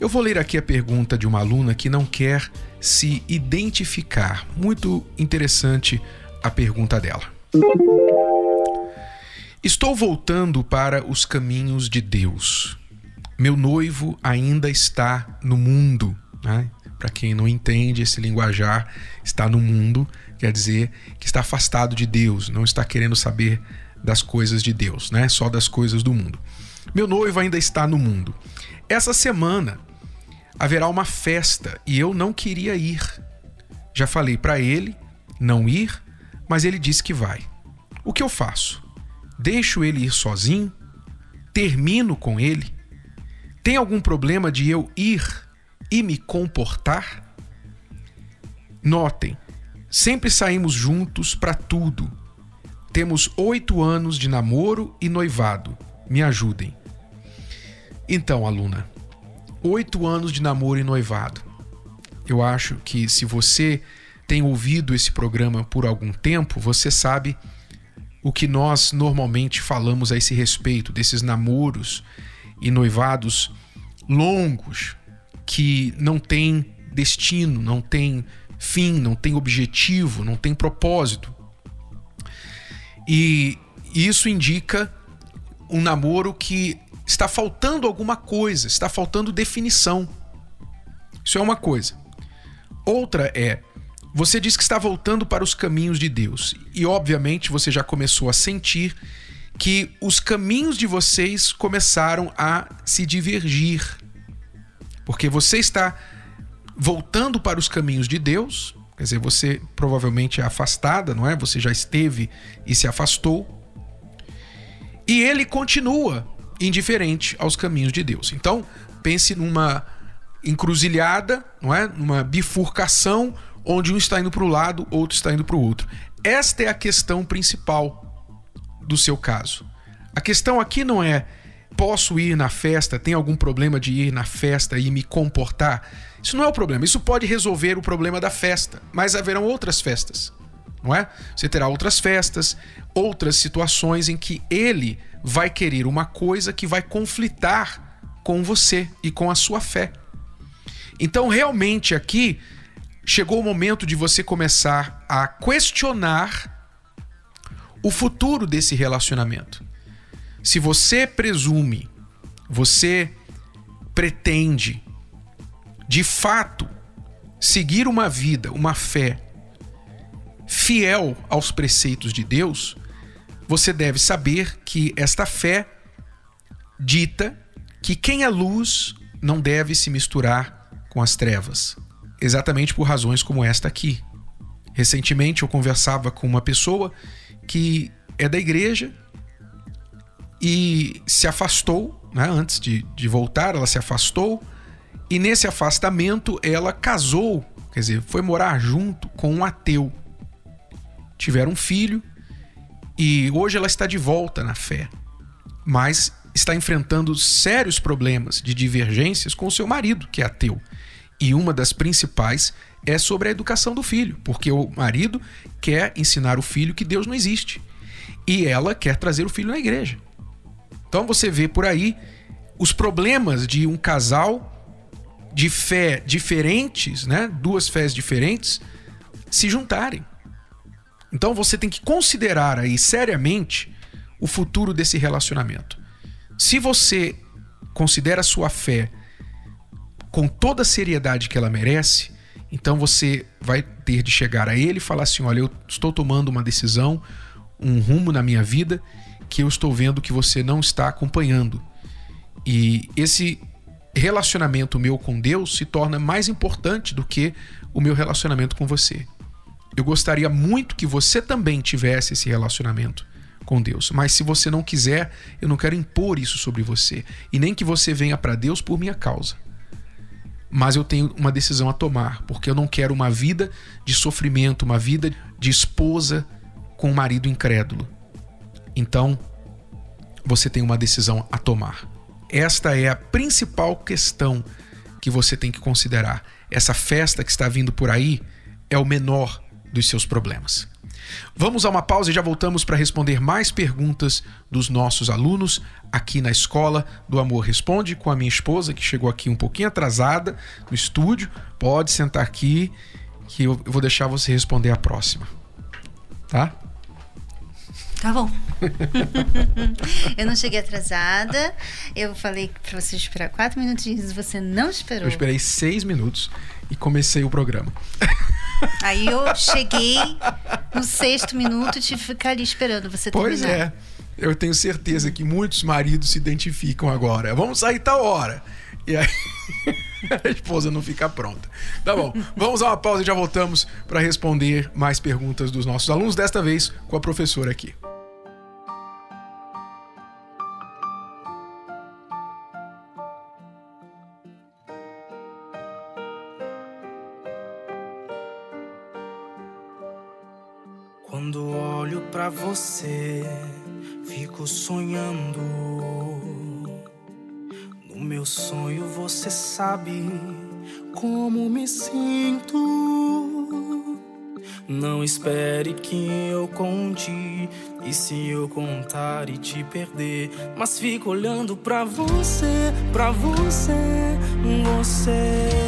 Eu vou ler aqui a pergunta de uma aluna que não quer se identificar. Muito interessante a pergunta dela. Estou voltando para os caminhos de Deus. Meu noivo ainda está no mundo. Né? Para quem não entende esse linguajar, está no mundo quer dizer que está afastado de Deus, não está querendo saber das coisas de Deus, né? Só das coisas do mundo. Meu noivo ainda está no mundo. Essa semana haverá uma festa e eu não queria ir. Já falei para ele não ir, mas ele disse que vai. O que eu faço? Deixo ele ir sozinho? Termino com ele? Tem algum problema de eu ir e me comportar? Notem, sempre saímos juntos para tudo. Temos oito anos de namoro e noivado. Me ajudem. Então, aluna, oito anos de namoro e noivado. Eu acho que se você tem ouvido esse programa por algum tempo, você sabe o que nós normalmente falamos a esse respeito, desses namoros e noivados longos que não têm destino, não têm fim, não têm objetivo, não têm propósito. E isso indica um namoro que está faltando alguma coisa, está faltando definição. Isso é uma coisa. Outra é, você diz que está voltando para os caminhos de Deus. E obviamente você já começou a sentir que os caminhos de vocês começaram a se divergir. Porque você está voltando para os caminhos de Deus, quer dizer, você provavelmente é afastada, não é? Você já esteve e se afastou. E ele continua indiferente aos caminhos de Deus. Então, pense numa encruzilhada, não é? Numa bifurcação onde um está indo para o lado, outro está indo para o outro. Esta é a questão principal do seu caso. A questão aqui não é posso ir na festa, tem algum problema de ir na festa e me comportar? Isso não é o problema. Isso pode resolver o problema da festa, mas haverão outras festas, não é? Você terá outras festas, outras situações em que ele vai querer uma coisa que vai conflitar com você e com a sua fé. Então, realmente aqui chegou o momento de você começar a questionar o futuro desse relacionamento. Se você presume, você pretende de fato seguir uma vida, uma fé fiel aos preceitos de Deus, você deve saber que esta fé dita que quem é luz não deve se misturar com as trevas, exatamente por razões como esta aqui. Recentemente eu conversava com uma pessoa que é da igreja e se afastou, né? antes de, de voltar, ela se afastou, e nesse afastamento ela casou, quer dizer, foi morar junto com um ateu. Tiveram um filho e hoje ela está de volta na fé, mas está enfrentando sérios problemas de divergências com seu marido, que é ateu. E uma das principais é sobre a educação do filho, porque o marido quer ensinar o filho que Deus não existe. E ela quer trazer o filho na igreja. Então você vê por aí os problemas de um casal de fé diferentes, né? Duas fés diferentes se juntarem. Então você tem que considerar aí seriamente o futuro desse relacionamento. Se você considera a sua fé com toda a seriedade que ela merece, então você vai ter de chegar a ele e falar assim: olha, eu estou tomando uma decisão, um rumo na minha vida que eu estou vendo que você não está acompanhando. E esse relacionamento meu com Deus se torna mais importante do que o meu relacionamento com você. Eu gostaria muito que você também tivesse esse relacionamento com Deus. Mas se você não quiser, eu não quero impor isso sobre você. E nem que você venha para Deus por minha causa. mas eu tenho uma decisão a tomar, porque eu não quero uma vida de sofrimento, uma vida de esposa com um marido incrédulo. Então, você tem uma decisão a tomar. Esta é a principal questão que você tem que considerar. Essa festa que está vindo por aí é o menor dos seus problemas. Vamos a uma pausa e já voltamos para responder mais perguntas dos nossos alunos aqui na escola do Amor Responde com a minha esposa que chegou aqui um pouquinho atrasada no estúdio. Pode sentar aqui que eu vou deixar você responder a próxima. Tá? Tá bom. eu não cheguei atrasada. Eu falei para você esperar quatro minutinhos, você não esperou. Eu esperei seis minutos e comecei o programa. Aí eu cheguei no sexto minuto e tive que ficar ali esperando você pois terminar. Pois é. Eu tenho certeza que muitos maridos se identificam agora. Vamos sair tal hora. E aí a esposa não fica pronta. Tá bom. Vamos a uma pausa e já voltamos para responder mais perguntas dos nossos alunos, desta vez com a professora aqui. Quando olho para você, fico sonhando. No meu sonho você sabe como me sinto. Não espere que eu conte, e se eu contar e te perder, mas fico olhando pra você, pra você, você.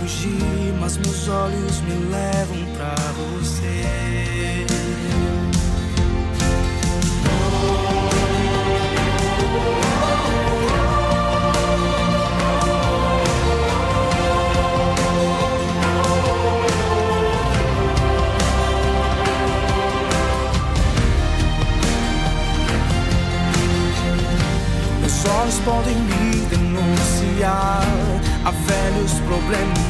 Fugir, mas meus olhos me levam pra você. Meus olhos podem me denunciar, a velhos problemas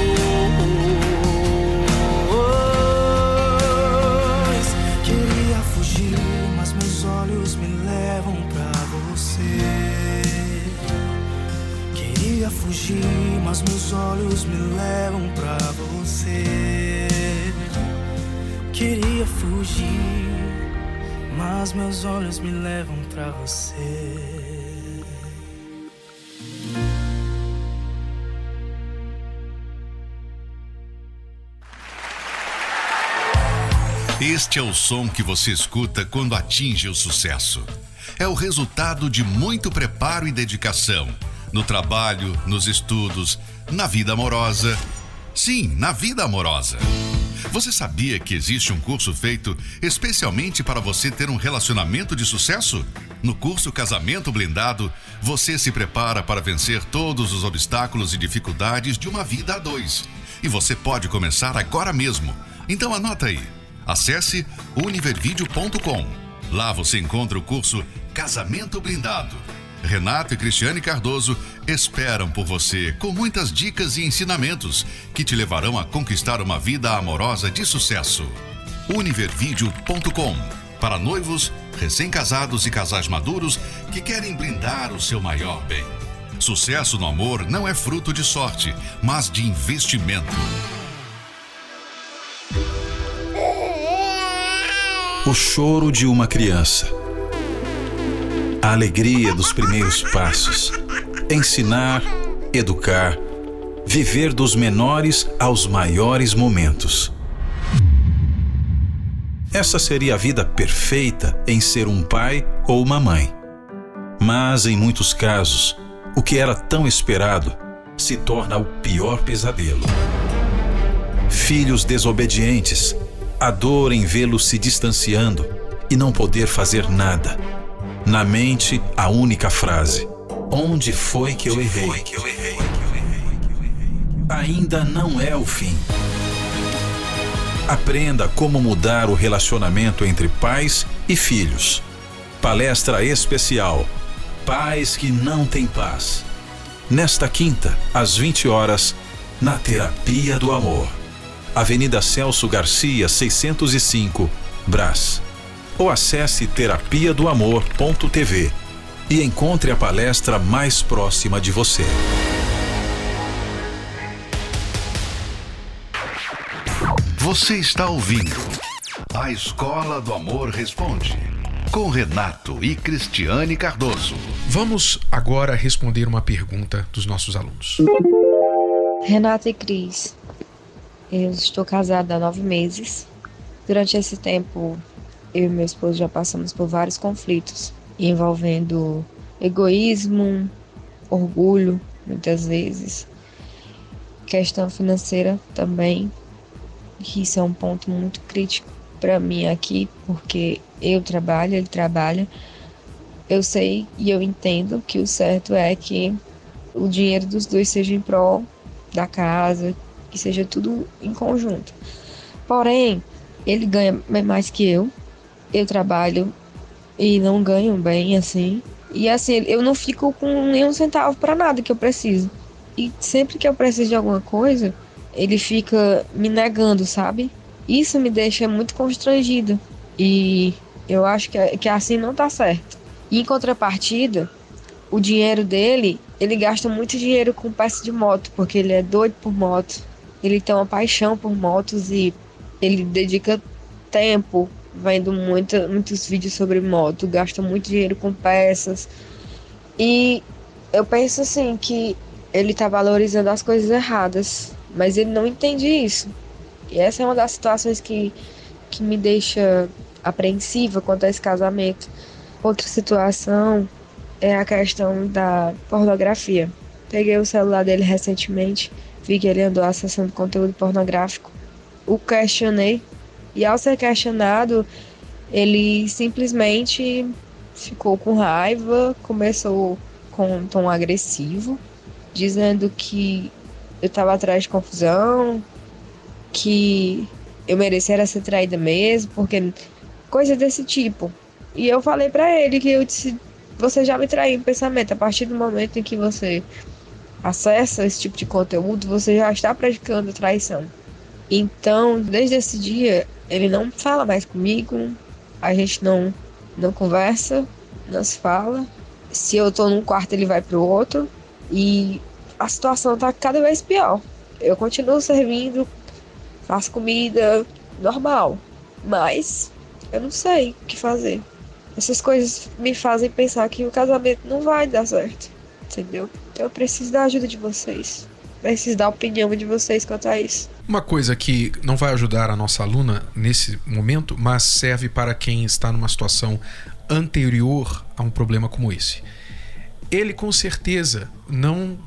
Fugir, mas meus olhos me levam pra você. Queria fugir, mas meus olhos me levam pra você. Este é o som que você escuta quando atinge o sucesso. É o resultado de muito preparo e dedicação no trabalho, nos estudos, na vida amorosa. Sim, na vida amorosa. Você sabia que existe um curso feito especialmente para você ter um relacionamento de sucesso? No curso Casamento Blindado, você se prepara para vencer todos os obstáculos e dificuldades de uma vida a dois. E você pode começar agora mesmo. Então anota aí. Acesse univervideo.com. Lá você encontra o curso Casamento Blindado. Renato e Cristiane Cardoso esperam por você com muitas dicas e ensinamentos que te levarão a conquistar uma vida amorosa de sucesso. Univervideo.com para noivos, recém-casados e casais maduros que querem blindar o seu maior bem. Sucesso no amor não é fruto de sorte, mas de investimento. O choro de uma criança. A alegria dos primeiros passos. Ensinar, educar, viver dos menores aos maiores momentos. Essa seria a vida perfeita em ser um pai ou uma mãe. Mas, em muitos casos, o que era tão esperado se torna o pior pesadelo. Filhos desobedientes, a dor em vê-los se distanciando e não poder fazer nada. Na mente, a única frase: Onde foi que eu errei? Ainda não é o fim. Aprenda como mudar o relacionamento entre pais e filhos. Palestra especial: Pais que não têm paz. Nesta quinta, às 20 horas, na Terapia do Amor. Avenida Celso Garcia, 605, Brás. Ou acesse terapia do amor.tv e encontre a palestra mais próxima de você. Você está ouvindo A Escola do Amor Responde, com Renato e Cristiane Cardoso. Vamos agora responder uma pergunta dos nossos alunos. Renata e Cris, eu estou casada há nove meses. Durante esse tempo, eu e meu esposo já passamos por vários conflitos envolvendo egoísmo, orgulho, muitas vezes, questão financeira também. Isso é um ponto muito crítico para mim aqui, porque eu trabalho, ele trabalha. Eu sei e eu entendo que o certo é que o dinheiro dos dois seja em prol da casa, que seja tudo em conjunto. Porém, ele ganha mais que eu, eu trabalho e não ganho bem assim. E assim, eu não fico com nenhum centavo para nada que eu preciso. E sempre que eu preciso de alguma coisa, ele fica me negando, sabe? Isso me deixa muito constrangido. E eu acho que, que assim não tá certo. E em contrapartida, o dinheiro dele, ele gasta muito dinheiro com peça de moto, porque ele é doido por moto. Ele tem uma paixão por motos e ele dedica tempo vendo muito, muitos vídeos sobre moto, gasta muito dinheiro com peças. E eu penso assim que ele tá valorizando as coisas erradas, mas ele não entende isso. E essa é uma das situações que, que me deixa apreensiva quanto a esse casamento. Outra situação é a questão da pornografia. Peguei o celular dele recentemente, vi que ele andou acessando conteúdo pornográfico. O questionei e ao ser questionado, ele simplesmente ficou com raiva, começou com um tom agressivo, dizendo que eu estava atrás de confusão, que eu merecia ser traída mesmo, porque coisa desse tipo. E eu falei para ele que eu disse, você já me traiu em pensamento, a partir do momento em que você acessa esse tipo de conteúdo, você já está praticando traição. Então, desde esse dia, ele não fala mais comigo, a gente não, não conversa, não se fala. Se eu tô num quarto, ele vai pro outro. E a situação tá cada vez pior. Eu continuo servindo, faço comida normal, mas eu não sei o que fazer. Essas coisas me fazem pensar que o casamento não vai dar certo, entendeu? Eu preciso da ajuda de vocês. Preciso da opinião de vocês quanto a isso. Uma coisa que não vai ajudar a nossa aluna nesse momento, mas serve para quem está numa situação anterior a um problema como esse. Ele com certeza não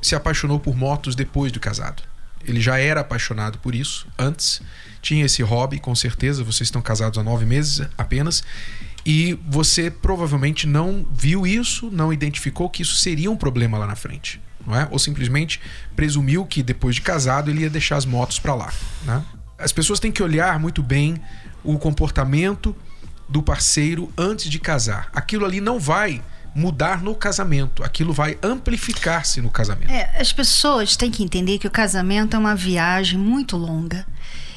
se apaixonou por motos depois do casado. ele já era apaixonado por isso antes, tinha esse hobby, com certeza. Vocês estão casados há nove meses apenas. E você provavelmente não viu isso, não identificou que isso seria um problema lá na frente. É? Ou simplesmente presumiu que depois de casado ele ia deixar as motos para lá. Né? As pessoas têm que olhar muito bem o comportamento do parceiro antes de casar. Aquilo ali não vai mudar no casamento. Aquilo vai amplificar-se no casamento. É, as pessoas têm que entender que o casamento é uma viagem muito longa.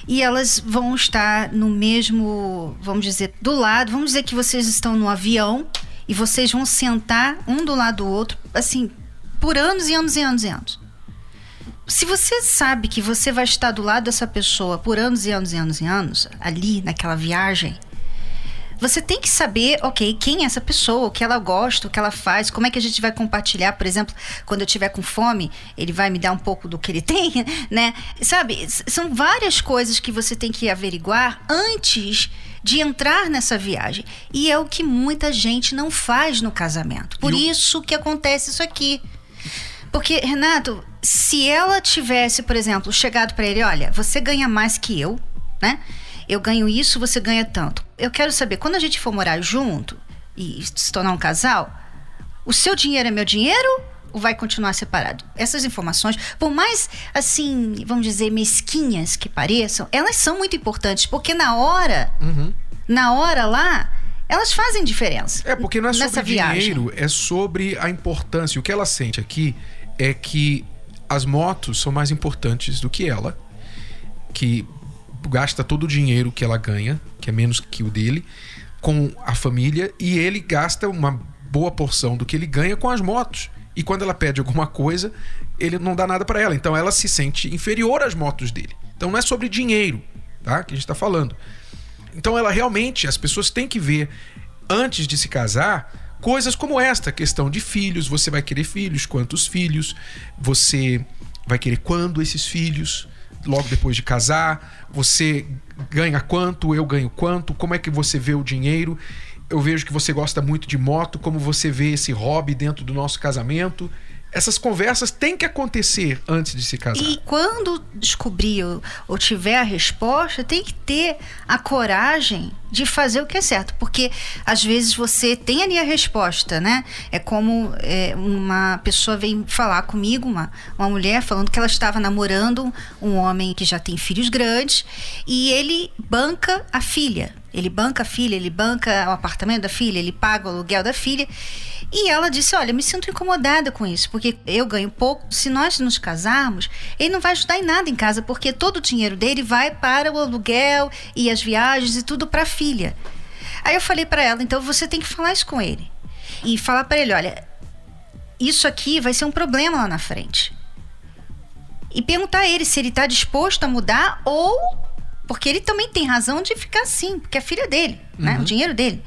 E elas vão estar no mesmo, vamos dizer, do lado. Vamos dizer que vocês estão no avião e vocês vão sentar um do lado do outro, assim, por anos e anos e anos e anos. Se você sabe que você vai estar do lado dessa pessoa por anos e anos e anos e anos, ali naquela viagem, você tem que saber, ok, quem é essa pessoa, o que ela gosta, o que ela faz, como é que a gente vai compartilhar, por exemplo, quando eu tiver com fome, ele vai me dar um pouco do que ele tem, né? Sabe, são várias coisas que você tem que averiguar antes de entrar nessa viagem. E é o que muita gente não faz no casamento. Por isso que acontece isso aqui. Porque, Renato, se ela tivesse, por exemplo, chegado para ele, olha, você ganha mais que eu, né? eu ganho isso, você ganha tanto. Eu quero saber, quando a gente for morar junto e se tornar um casal, o seu dinheiro é meu dinheiro ou vai continuar separado? Essas informações, por mais assim, vamos dizer, mesquinhas que pareçam, elas são muito importantes, porque na hora, uhum. na hora lá, elas fazem diferença. É, porque não é sobre dinheiro, é sobre a importância. O que ela sente aqui é que as motos são mais importantes do que ela. Que gasta todo o dinheiro que ela ganha, que é menos que o dele, com a família e ele gasta uma boa porção do que ele ganha com as motos. E quando ela pede alguma coisa, ele não dá nada para ela. Então ela se sente inferior às motos dele. Então não é sobre dinheiro, tá? Que a gente está falando. Então ela realmente, as pessoas têm que ver antes de se casar coisas como esta, questão de filhos, você vai querer filhos, quantos filhos, você vai querer quando esses filhos, logo depois de casar? Você ganha quanto? Eu ganho quanto? Como é que você vê o dinheiro? Eu vejo que você gosta muito de moto, como você vê esse hobby dentro do nosso casamento essas conversas têm que acontecer antes de se casar. E quando descobrir ou, tiver a resposta, tem que ter a coragem de fazer o que é certo. Porque às vezes você tem ali a resposta, né? É como é, uma pessoa vem falar comigo, uma, uma mulher, falando que ela estava namorando um homem que já tem filhos grandes e ele banca a filha. Ele banca a filha, ele banca o apartamento da filha, ele paga o aluguel da filha. E ela disse: Olha, me sinto incomodada com isso, porque eu ganho pouco. Se nós nos casarmos, ele não vai ajudar em nada em casa, porque todo o dinheiro dele vai para o aluguel e as viagens e tudo para a filha. Aí eu falei para ela: Então você tem que falar isso com ele. E falar para ele: Olha, isso aqui vai ser um problema lá na frente. E perguntar a ele se ele está disposto a mudar ou. Porque ele também tem razão de ficar assim, porque é a filha dele, né? O uhum. dinheiro dele.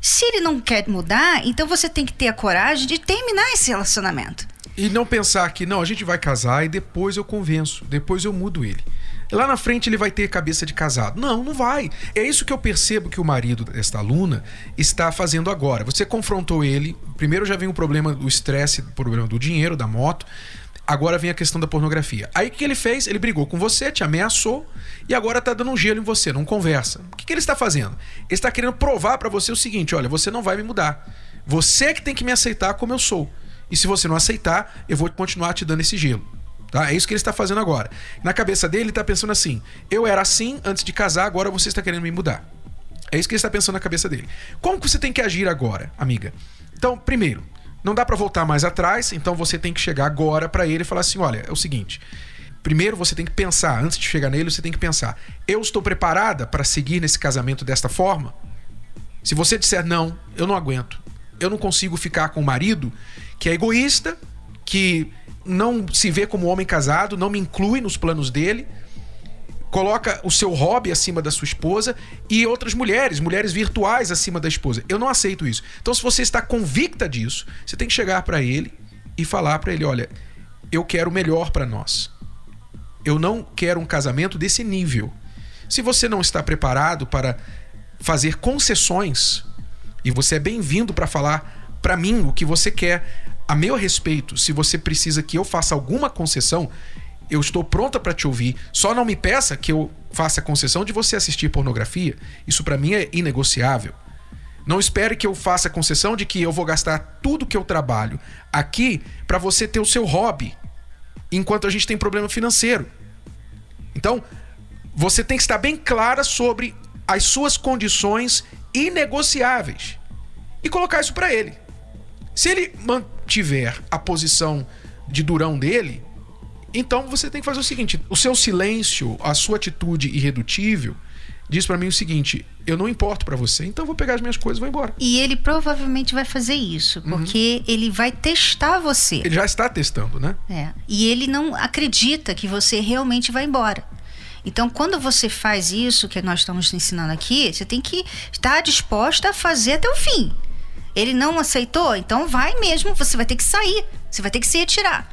Se ele não quer mudar, então você tem que ter a coragem de terminar esse relacionamento. E não pensar que, não, a gente vai casar e depois eu convenço, depois eu mudo ele. Lá na frente ele vai ter cabeça de casado. Não, não vai. É isso que eu percebo que o marido desta aluna está fazendo agora. Você confrontou ele. Primeiro já vem o problema do estresse, o problema do dinheiro, da moto. Agora vem a questão da pornografia. Aí o que ele fez? Ele brigou com você, te ameaçou e agora tá dando um gelo em você, não conversa. O que, que ele está fazendo? Ele está querendo provar para você o seguinte: olha, você não vai me mudar. Você é que tem que me aceitar como eu sou. E se você não aceitar, eu vou continuar te dando esse gelo. Tá? É isso que ele está fazendo agora. Na cabeça dele, ele está pensando assim: eu era assim antes de casar, agora você está querendo me mudar. É isso que ele está pensando na cabeça dele. Como que você tem que agir agora, amiga? Então, primeiro, não dá para voltar mais atrás, então você tem que chegar agora para ele e falar assim: olha, é o seguinte. Primeiro você tem que pensar, antes de chegar nele, você tem que pensar: eu estou preparada para seguir nesse casamento desta forma? Se você disser não, eu não aguento. Eu não consigo ficar com um marido que é egoísta, que não se vê como homem casado, não me inclui nos planos dele, coloca o seu hobby acima da sua esposa e outras mulheres, mulheres virtuais acima da esposa. Eu não aceito isso. Então, se você está convicta disso, você tem que chegar para ele e falar para ele: olha, eu quero o melhor para nós. Eu não quero um casamento desse nível. Se você não está preparado para fazer concessões, e você é bem-vindo para falar para mim o que você quer a meu respeito, se você precisa que eu faça alguma concessão, Eu estou pronta para te ouvir. Só não me peça que eu faça concessão de você assistir pornografia. Isso para mim é inegociável. Não espere que eu faça concessão de que eu vou gastar tudo que eu trabalho aqui para você ter o seu hobby, enquanto a gente tem problema financeiro. Então, você tem que estar bem clara sobre as suas condições inegociáveis e colocar isso para ele. Se ele mantiver a posição de durão dele, então você tem que fazer o seguinte: o seu silêncio, a sua atitude irredutível, diz para mim o seguinte: eu não importo para você, então eu vou pegar as minhas coisas e vou embora. E ele provavelmente vai fazer isso, Uhum. porque ele vai testar você. Ele já está testando, né? É. E ele não acredita que você realmente vai embora. Então, quando você faz isso que nós estamos ensinando aqui, você tem que estar disposta a fazer até o fim. Ele não aceitou, então vai mesmo, você vai ter que sair, você vai ter que se retirar.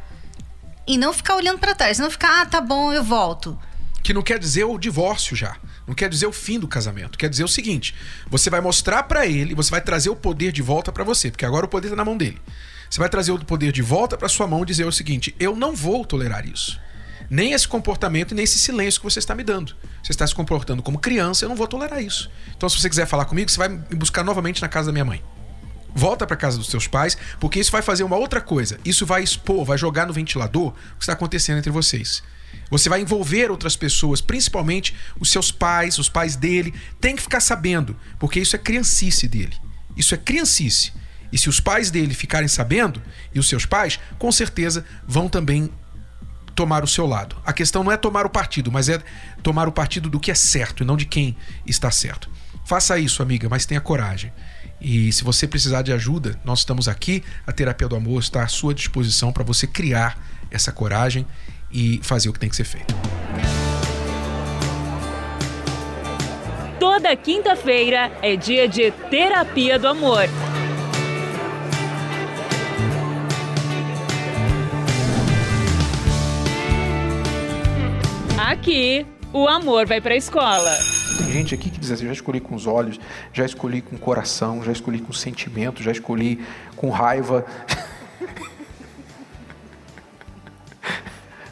E não ficar olhando para trás, não ficar, ah, tá bom, eu volto. Que não quer dizer o divórcio já. Não quer dizer o fim do casamento. Quer dizer o seguinte: você vai mostrar para ele, você vai trazer o poder de volta para você, porque agora o poder tá na mão dele. Você vai trazer o poder de volta para sua mão e dizer o seguinte: eu não vou tolerar isso. Nem esse comportamento nem esse silêncio que você está me dando. Você está se comportando como criança, eu não vou tolerar isso. Então, se você quiser falar comigo, você vai me buscar novamente na casa da minha mãe. Volta para casa dos seus pais, porque isso vai fazer uma outra coisa. Isso vai expor, vai jogar no ventilador o que está acontecendo entre vocês. Você vai envolver outras pessoas, principalmente os seus pais, os pais dele. Tem que ficar sabendo, porque isso é criancice dele. Isso é criancice. E se os pais dele ficarem sabendo, e os seus pais, com certeza vão também tomar o seu lado. A questão não é tomar o partido, mas é tomar o partido do que é certo e não de quem está certo. Faça isso, amiga, mas tenha coragem. E se você precisar de ajuda, nós estamos aqui. A Terapia do Amor está à sua disposição para você criar essa coragem e fazer o que tem que ser feito. Toda quinta-feira é dia de Terapia do Amor. Aqui, o amor vai pra escola. Tem gente aqui que diz assim: já escolhi com os olhos, já escolhi com o coração, já escolhi com sentimento, já escolhi com raiva.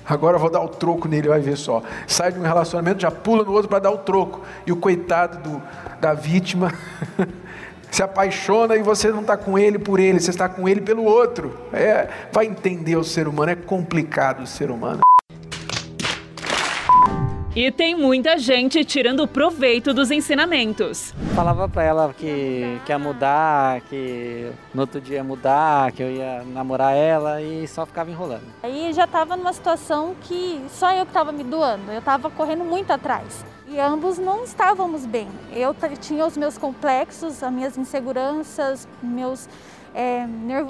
Agora eu vou dar o troco nele, vai ver só. Sai de um relacionamento, já pula no outro para dar o troco. E o coitado do, da vítima se apaixona e você não está com ele por ele, você está com ele pelo outro. É, vai entender o ser humano, é complicado o ser humano. E tem muita gente tirando proveito dos ensinamentos. Falava pra ela que, que ia mudar, que no outro dia ia mudar, que eu ia namorar ela e só ficava enrolando. Aí já estava numa situação que só eu que estava me doando, eu estava correndo muito atrás. E ambos não estávamos bem. Eu tinha os meus complexos, as minhas inseguranças, meus é,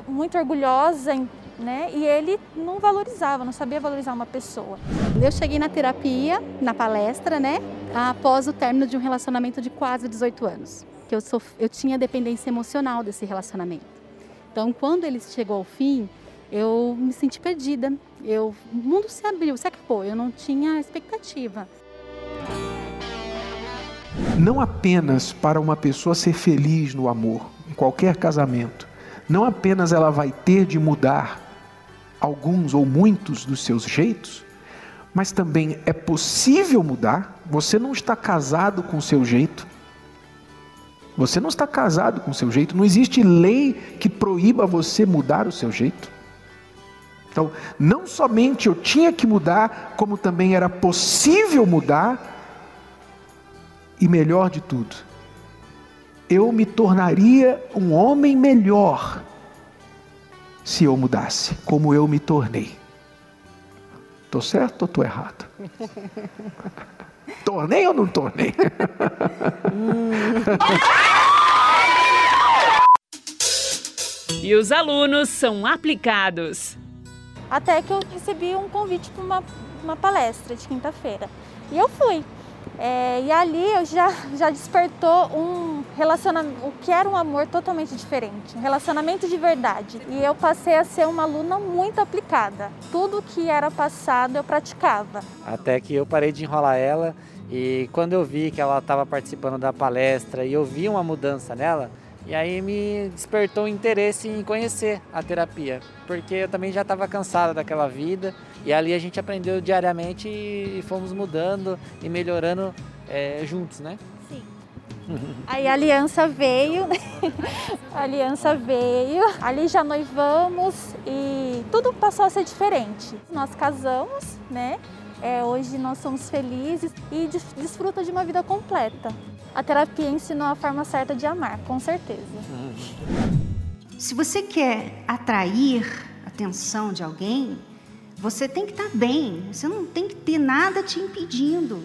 muito orgulhosa, né? E ele não valorizava, não sabia valorizar uma pessoa. Eu cheguei na terapia, na palestra, né? Após o término de um relacionamento de quase 18 anos. Que eu, sof... eu tinha dependência emocional desse relacionamento. Então, quando ele chegou ao fim, eu me senti perdida. Eu... O mundo se abriu, se acabou. Eu não tinha expectativa. não apenas para uma pessoa ser feliz no amor, em qualquer casamento, não apenas ela vai ter de mudar alguns ou muitos dos seus jeitos, mas também é possível mudar. Você não está casado com o seu jeito. Você não está casado com o seu jeito. Não existe lei que proíba você mudar o seu jeito. Então, não somente eu tinha que mudar, como também era possível mudar e melhor de tudo, eu me tornaria um homem melhor se eu mudasse, como eu me tornei. Tô certo ou tô errado? Tornei ou não tornei? E os alunos são aplicados. Até que eu recebi um convite para uma, uma palestra de quinta-feira. E eu fui. É, e ali eu já, já despertou um relacionamento, o que era um amor totalmente diferente, um relacionamento de verdade. E eu passei a ser uma aluna muito aplicada. Tudo que era passado eu praticava. Até que eu parei de enrolar ela e quando eu vi que ela estava participando da palestra e eu vi uma mudança nela, e aí me despertou o interesse em conhecer a terapia, porque eu também já estava cansada daquela vida E ali a gente aprendeu diariamente e fomos mudando e melhorando é, juntos, né? Sim. Aí a aliança veio, a aliança veio, ali já noivamos e tudo passou a ser diferente. Nós casamos, né? É, hoje nós somos felizes e desfruta de uma vida completa. A terapia ensinou a forma certa de amar, com certeza. Se você quer atrair a atenção de alguém, você tem que estar bem. Você não tem que ter nada te impedindo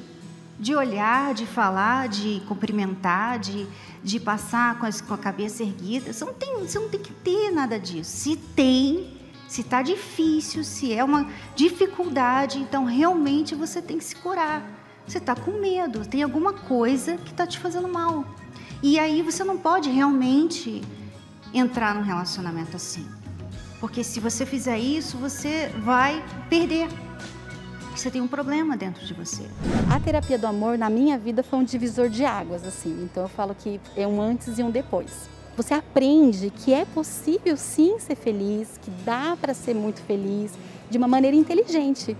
de olhar, de falar, de cumprimentar, de, de passar com, com a cabeça erguida. Você não, tem, você não tem que ter nada disso. Se tem, se está difícil, se é uma dificuldade, então realmente você tem que se curar. Você está com medo, tem alguma coisa que está te fazendo mal. E aí você não pode realmente entrar num relacionamento assim. Porque se você fizer isso, você vai perder. Você tem um problema dentro de você. A terapia do amor na minha vida foi um divisor de águas, assim. Então eu falo que é um antes e um depois. Você aprende que é possível sim ser feliz, que dá para ser muito feliz de uma maneira inteligente.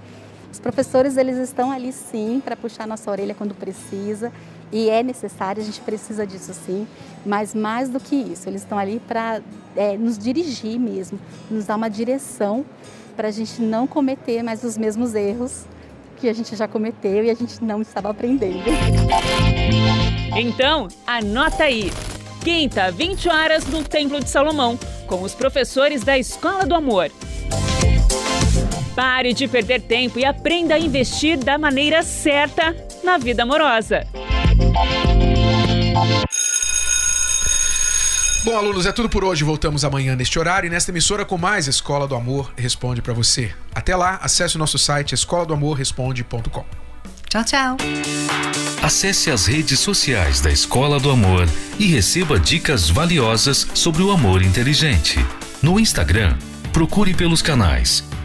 Os professores eles estão ali sim para puxar nossa orelha quando precisa e é necessário, a gente precisa disso sim, mas mais do que isso, eles estão ali para é, nos dirigir mesmo, nos dar uma direção para a gente não cometer mais os mesmos erros que a gente já cometeu e a gente não estava aprendendo. Então, anota aí. Quinta, 20 horas no Templo de Salomão, com os professores da Escola do Amor. Pare de perder tempo e aprenda a investir da maneira certa na vida amorosa. Bom, alunos, é tudo por hoje. Voltamos amanhã neste horário e nesta emissora com mais Escola do Amor Responde para você. Até lá, acesse o nosso site escola do amor responde.com. Tchau, tchau. Acesse as redes sociais da Escola do Amor e receba dicas valiosas sobre o amor inteligente. No Instagram, procure pelos canais